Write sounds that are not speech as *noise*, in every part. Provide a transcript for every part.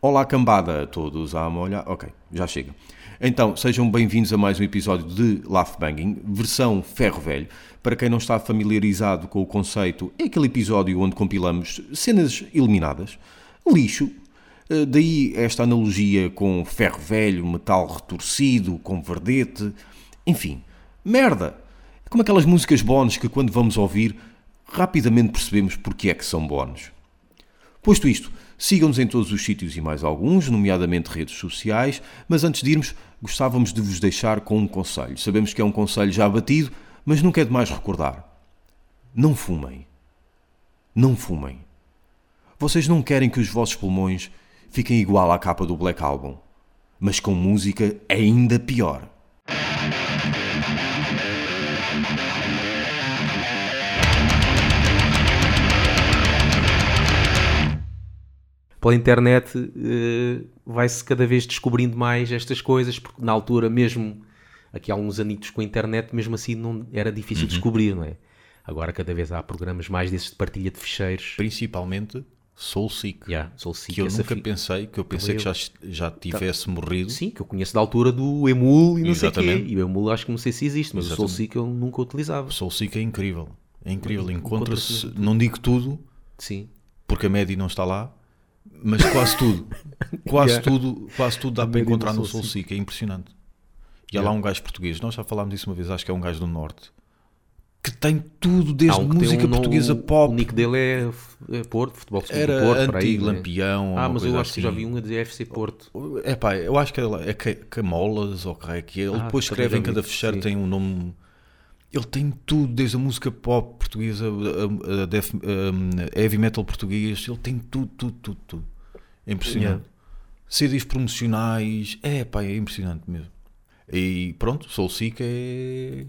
Olá, cambada, todos a molhar. Ok, já chega. Então, sejam bem-vindos a mais um episódio de Laugh Banging, versão ferro velho. Para quem não está familiarizado com o conceito, é aquele episódio onde compilamos cenas eliminadas, lixo. Eh, Daí esta analogia com ferro velho, metal retorcido, com verdete, enfim, merda. É como aquelas músicas bónus que quando vamos ouvir, rapidamente percebemos porque é que são bónus. Posto isto, sigam-nos em todos os sítios e mais alguns, nomeadamente redes sociais, mas antes de irmos, gostávamos de vos deixar com um conselho. Sabemos que é um conselho já batido, mas nunca é demais recordar. Não fumem. Não fumem. Vocês não querem que os vossos pulmões fiquem igual à capa do Black Album, mas com música ainda pior. Pela internet eh, vai-se cada vez descobrindo mais estas coisas, porque na altura mesmo, aqui há uns anitos com a internet, mesmo assim não era difícil descobrir, não é? Agora cada vez há programas mais desses de partilha de ficheiros. Principalmente Soul Seek. Yeah, Soul Seek, que eu nunca fi- pensei, que eu pensei que já, já tivesse morrido. Sim, que eu conheço da altura do Emul e não sei o quê. Exatamente. E o Emul acho que não sei se existe, mas o Exatamente. Seek eu nunca utilizava. Soul Seek é incrível. É incrível. Encontra-se Encontra-se, não digo tudo, Sim. porque a média não está lá, mas quase tudo. Quase Yeah. tudo, quase tudo dá para encontrar no Soul Seek, é impressionante. E há lá um gajo português, nós já falámos disso uma vez, acho que é um gajo do Norte, que tem tudo, desde um música um- portuguesa o- pop, O nick dele é, é Porto, futebol de era Porto, por aí, antigo né? Lampião. Ah, mas eu acho que já assim. vi um a dizer FC Porto. É pá, eu acho que é, é Ca- Camolas ou que é que é. Ele Ah, depois escreve em vi, cada fecheiro, sim. tem um nome. Ele tem tudo, desde a música pop portuguesa, a, a death- a heavy metal português, ele tem tudo, tudo, tudo, tudo. É impressionante. Yeah. CDs promocionais, é pá, é impressionante mesmo. E pronto, Soul Seek é,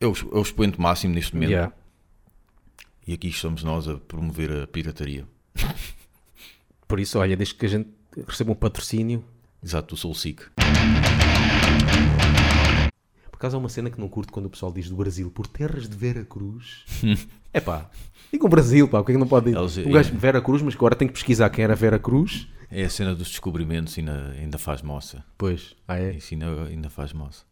é, o, é o expoente máximo neste momento. Yeah. E aqui estamos nós a promover a pirataria. Por isso, olha, desde que a gente receba um patrocínio. Exato, do Soul Seek. Acaso há uma cena que não curto quando o pessoal diz do Brasil, por terras de Vera Cruz. é *laughs* pá, diga o Brasil, pá, o que é que não pode dizer? Um gajo de Vera Cruz, mas agora tem que pesquisar quem era Vera Cruz. É a cena dos descobrimentos e ainda, ainda faz moça. Pois, ah é? Isso ainda, ainda faz moça.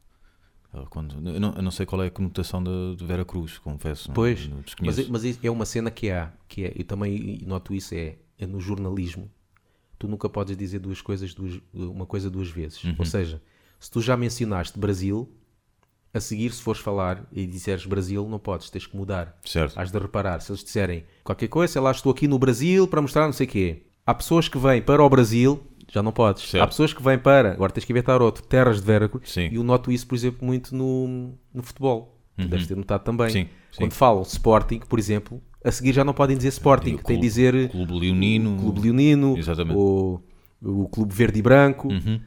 Quando, eu, não, eu não sei qual é a conotação de, de Vera Cruz, confesso. não- Pois, não mas, desconheço. é- mas é uma cena que há, que é, eu também noto isso, é, é no jornalismo. Tu nunca podes dizer duas coisas, duas, uma coisa duas vezes. Uhum. Ou seja, se tu já mencionaste Brasil, a seguir, se fores falar e disseres Brasil, não podes, tens que mudar. Certo. Has de reparar, se eles disserem qualquer coisa, sei lá, estou aqui no Brasil para mostrar não sei o quê. Há pessoas que vêm para o Brasil, já não podes. Certo. Há pessoas que vêm para, agora tens que inventar outro, terras de Veracruz. Sim. E eu noto isso, por exemplo, muito no, no futebol. Tu deves ter notado também. Uhum. Sim, sim. Quando falam Sporting, por exemplo, a seguir já não podem dizer Sporting, o tem clube- de dizer Clube Leonino. Clube Leonino, Exatamente. ou o Clube Verde e Branco. Uhum.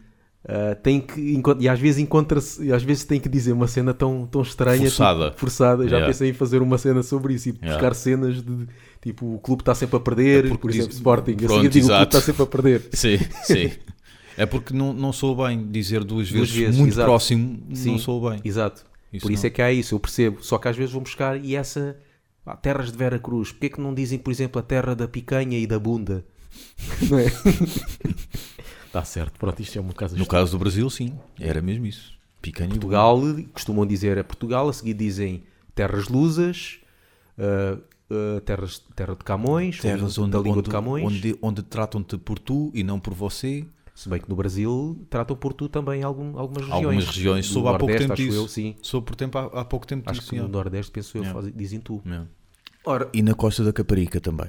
Uh, tem que e às vezes encontra-se e às vezes tem que dizer uma cena tão, tão estranha Forçada. tipo, forçada. já Yeah. pensei em fazer uma cena sobre isso e Yeah. buscar cenas de tipo o clube está sempre a perder É porque por exemplo diz- Sporting Pronto, assim eu digo o clube está sempre a perder *laughs* Sim, sim. É porque não, não sou bem dizer duas Duas vezes, vezes, muito exato. próximo, Sim, não sou bem. exato Isso por isso não. é que há isso eu percebo só que às vezes vão buscar e essa pá, terras de Vera Cruz porque é que não dizem por exemplo a terra da picanha e da bunda *laughs* não é *laughs* está certo pronto isto é uma casa No caso do Brasil, sim, era mesmo isso. Picanha e Portugal, costumam dizer é Portugal, a seguir dizem terras lusas, ah, ah, terras, terra de Camões, terras onde, da língua onde, de Camões. onde, onde tratam-te por tu e não por você. Se bem que no Brasil tratam por tu também algum, algumas regiões. Algumas regiões, soube há pouco tempo acho disso. eu, sim. Soube por tempo, há, há pouco tempo Acho disso. que no. Nordeste, penso eu, Yeah. fazem- dizem tu. Yeah. Ora, E na Costa da Caparica também.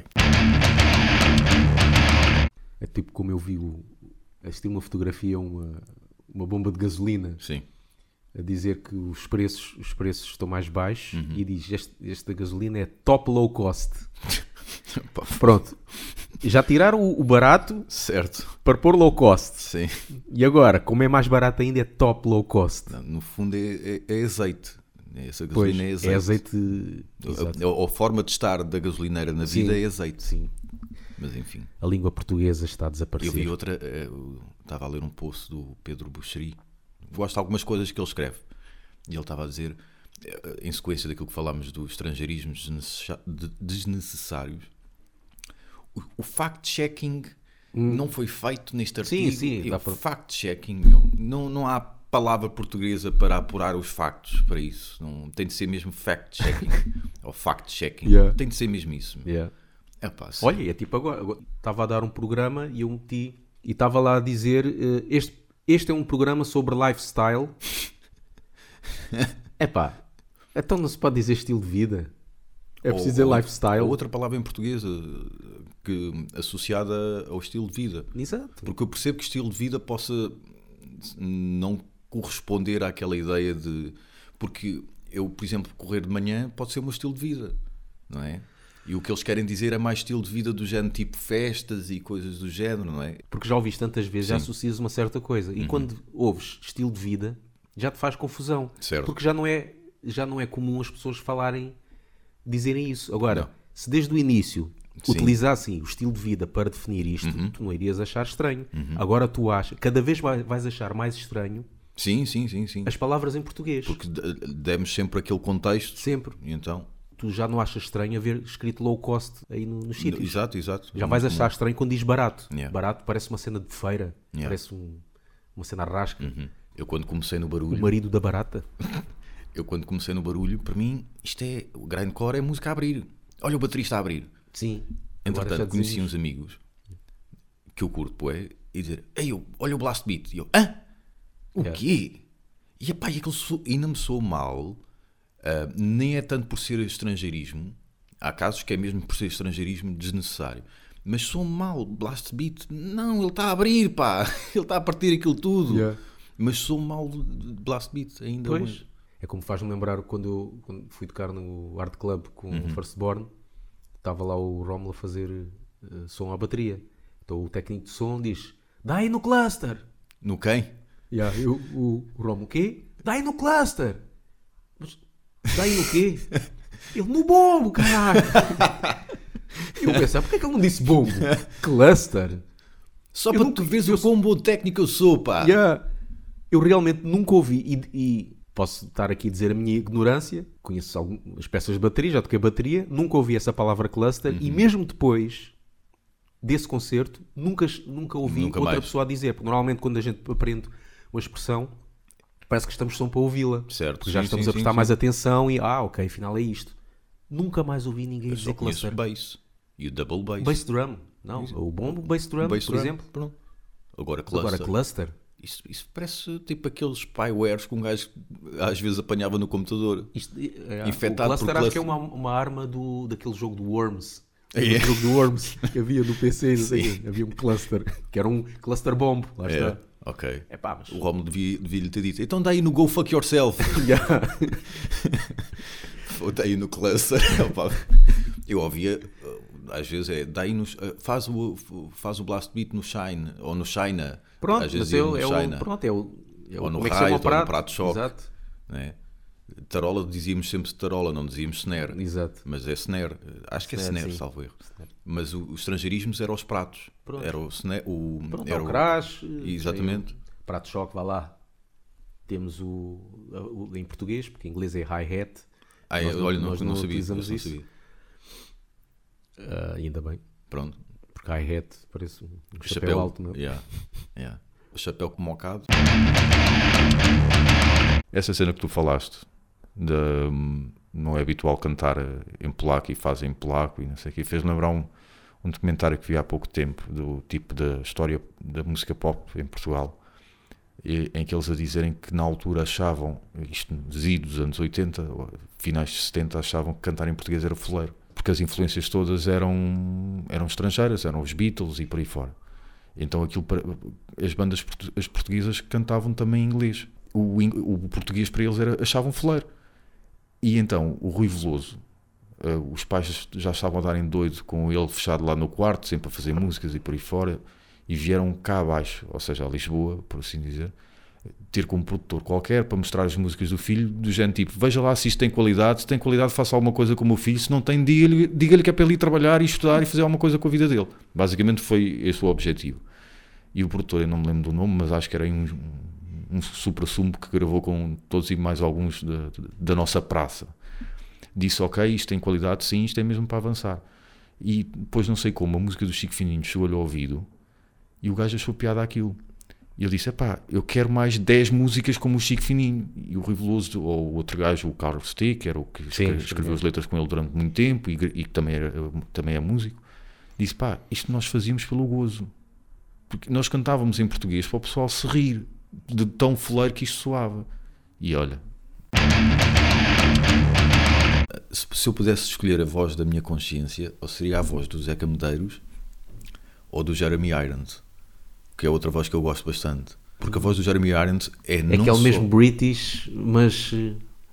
é tipo como eu vi, o, assisti uma fotografia, uma, uma bomba de gasolina, Sim. a dizer que os preços, os preços estão mais baixos Uhum. e diz, este, esta gasolina é top low cost. *laughs* Pronto. Já tiraram o, barato Certo. para pôr low cost. Sim. E agora, como é mais barato ainda, é top low cost. Não, no fundo é, é- é azeite. Essa Pois, gasolina é azeite. é azeite. A, a- a forma de estar da gasolineira na Sim. vida é azeite. Sim. Mas enfim. A língua portuguesa está a Eu desaparecer. vi outra, eh, eu estava a ler um post do Pedro Buxeri. Gosto de algumas coisas que ele escreve. E ele estava a dizer, eh, em sequência daquilo que falámos dos estrangeirismos desnecessários, o, o fact-checking não foi feito neste Hum. Sim, artigo. sim, Eu, dá para- Fact-checking, não, não há palavra portuguesa para apurar os factos para isso. Não, tem de ser mesmo fact-checking *laughs* ou fact-checking. Yeah. Tem de ser mesmo isso. Yeah. Sim. Olha, é tipo agora. agora Estava a dar um programa e eu meti. E estava lá a dizer: eh, este, este é um programa sobre lifestyle. *laughs* Epá, então não se pode dizer estilo de vida. É preciso dizer lifestyle. ou outra palavra em português eh, que, associada ao estilo de vida. Exato. Porque eu percebo que estilo de vida possa não corresponder àquela ideia de. Porque eu, por exemplo, correr de manhã pode ser o meu estilo de vida, não é? E o que eles querem dizer é mais estilo de vida do género tipo festas e coisas do género, não é? Porque já ouviste tantas vezes, já Sim. associas uma certa coisa. E quando ouves estilo de vida, já te faz confusão. Certo. Porque já não é, já não é comum as pessoas falarem, dizerem isso. Agora, Não. se desde o início Sim. utilizassem o estilo de vida para definir isto, tu não irias achar estranho. Agora tu achas, cada vez vai- vais achar mais estranho Sim, sim, sim, sim. as palavras em português. Porque demos sempre aquele contexto. Sempre. E então. Tu já não achas estranho haver escrito low cost aí no- nos sítios. Exato, exato. Já vais achar estranho quando diz barato. Yeah. Barato parece uma cena de feira, Yeah. parece um- uma cena rasca. comum. Eu quando comecei no O barulho, marido da barata. *laughs* eu quando comecei no barulho, para mim, isto é. O grindcore é música a abrir. Olha o baterista a abrir. Sim. Entretanto, conheci uns amigos que eu curto, poé, e dizer: Ei, eu, olha o blast beat. E eu: Hã? O Yeah. quê? E epá, e aquele so, ainda me soou mal, ah, nem é tanto por ser estrangeirismo, há casos que é mesmo por ser estrangeirismo desnecessário, mas soou mal, blast beat. Não, ele está a abrir, pá, *laughs* ele está a partir aquilo tudo. Yeah. Mas sou mal de blast beat ainda Pois. hoje. É como faz-me lembrar quando eu quando fui tocar no Art Club com Uhum. o Firstborn, estava lá o Romulo a fazer eh, som à bateria. Então o técnico de som diz: Dá aí no cluster. No quem? Yeah, eu, o, o Romulo, o quê? Dá aí no cluster. Mas, dá aí no quê? Ele, no bombo, caralho. *laughs* eu pensei, porquê que ele não disse bombo? Cluster. Só Eu para nunca- tu veres o quão bom técnico eu sou, pá. Yeah. Eu realmente nunca ouvi e, e posso estar aqui a dizer a minha ignorância. Conheço algumas peças de bateria, já toquei bateria, nunca ouvi essa palavra cluster e Uhum. mesmo depois desse concerto nunca, nunca ouvi Nunca outra mais. pessoa a dizer. Porque normalmente quando a gente aprende uma expressão parece que estamos só para ouvi-la. Certo, Porque já sim, estamos sim, a prestar sim, mais atenção e ah, ok, afinal é isto. Nunca mais ouvi ninguém Eu dizer cluster. bass e o double bass. Bass drum. Não, o bombo bass drum, Bass por drum, exemplo. Pronto. Agora cluster. Agora cluster. Isso, isso parece tipo aqueles spywares que um gajo às vezes apanhava no computador. Isto, é, Infectado o por cluster acho que é cluster. uma, uma arma do, daquele jogo do Worms. É. Jogo do Worms *laughs* que havia no PC, não sei quê. havia um cluster, que era um cluster bomb. Lá É, está. Ok. É pá, mas. O Romulo devia, devia lhe ter dito, então dá aí no Go Fuck Yourself. *laughs* Yeah. *laughs* Ou dá aí no cluster. *laughs* Eu ouvia, uh, às vezes é, dá aí no, uh, faz, o, faz o blast beat no Shine, ou no China. Pronto, às vezes mas eu, no é o, pronto, é o. É o Ou no é ou no prato? choque. Exato. né? Tarola dizíamos sempre tarola, não dizíamos snare. Exato. Mas é snare, acho que é Snare, snare, sim. salvo erro. Mas o- os estrangeirismos eram os pratos. Pronto. Era o snare, o, Pronto, era é o crash. Exatamente. o Prato choque, vá lá. Temos o, o- em português, porque em inglês é hi-hat. Ah, Nós olha, não, nós não sabia. utilizamos não isso. sabia. Ah, ainda bem. Pronto. Porque hi-hat parece um chapéu, Chapéu, alto, não é? yeah, yeah. O chapéu com mocado. Essa cena que tu falaste, de, não é habitual cantar em polaco e fazem em polaco e não sei o que, fez lembrar um, um documentário que vi há pouco tempo do tipo da história da música pop em Portugal, e- em que eles a dizerem que na altura achavam, isto nos idos dos anos 80, ou finais de 70, achavam que cantar em português era foleiro, porque as influências todas eram, eram estrangeiras, eram os Beatles e por aí fora. Então aquilo para- as bandas as portuguesas cantavam também em inglês. O, o português para eles era, achavam foleiro. E então o Rui Veloso, eh, os pais já estavam a darem doido com ele fechado lá no quarto, sempre a fazer músicas e por aí fora, e vieram cá abaixo, ou seja, a Lisboa, por assim dizer, ter com um produtor qualquer para mostrar as músicas do filho, do género tipo, veja lá se isto tem qualidade, se tem qualidade faça alguma coisa com o meu filho, se não tem, diga-lhe diga que é para ele ir trabalhar e estudar e fazer alguma coisa com a vida dele. Basicamente foi esse o objetivo. E o produtor, eu não me lembro do nome, mas acho que era um, um supra-sumo que gravou com todos e mais alguns da, da nossa praça. Disse, ok, isto tem qualidade, sim, isto é mesmo para avançar. E depois não sei como, a música do Chico Fininho chegou-lhe ao ouvido E o gajo achou piada aquilo. E ele disse: Epá, eu quero mais 10 músicas como o Chico Fininho. E o Rui Veloso, ou o outro gajo, o Carlos Stick, que era o que Sim, escreveu, as letras com ele durante muito tempo e, e que também, era, também é músico, disse: Pá, isto nós fazíamos pelo gozo. Porque nós cantávamos em português para o pessoal se rir de tão foleiro que isto soava. E olha, Se, se eu pudesse escolher a voz da minha consciência, ou seria a voz do Zeca Medeiros ou do Jeremy Irons, que é outra voz que eu gosto bastante. Porque a voz do Jeremy Irons é, É não aquele só- mesmo British, mas,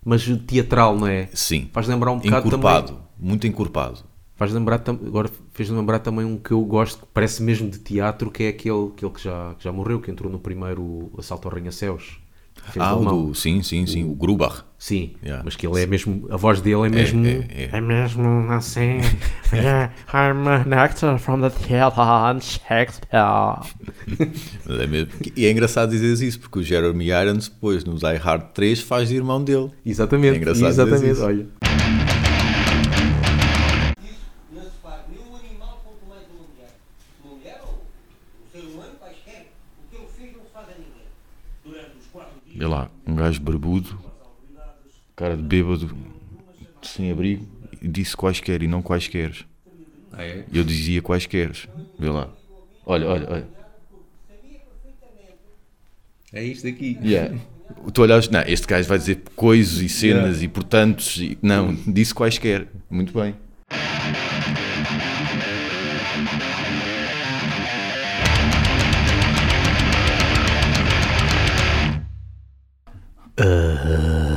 mas teatral, não é? Sim, Faz lembrar um bocado encorpado, também. muito encorpado. Faz lembrar, agora fez lembrar também um que eu gosto, que parece mesmo de teatro, que é aquele, aquele que, já, que já morreu, que entrou no primeiro Assalto ao Arranha-Céus. Fez Ah, o do, sim, sim, sim, o Grubach. Sim, Yeah. mas que ele é mesmo, a voz dele é mesmo. é, é. é mesmo assim. *laughs* yeah, I'm an actor from the theater and Shakespeare. É mesmo. E é engraçado dizer isso, porque o Jeremy Irons, depois no Die Hard 3, faz de irmão dele. Exatamente, É engraçado dizer exatamente. isso. Olha, Vê lá, um gajo barbudo, cara de bêbado, sem abrigo, e disse quaisquer e não quaisquer. Ah, é? Eu dizia quaisquer. Vê lá. Olha, olha, olha. É isto aqui. Yeah. Tu olhas, não, este gajo vai dizer coisas e cenas e portantos. E, não, disse quaisquer. Muito bem. Uh... *laughs*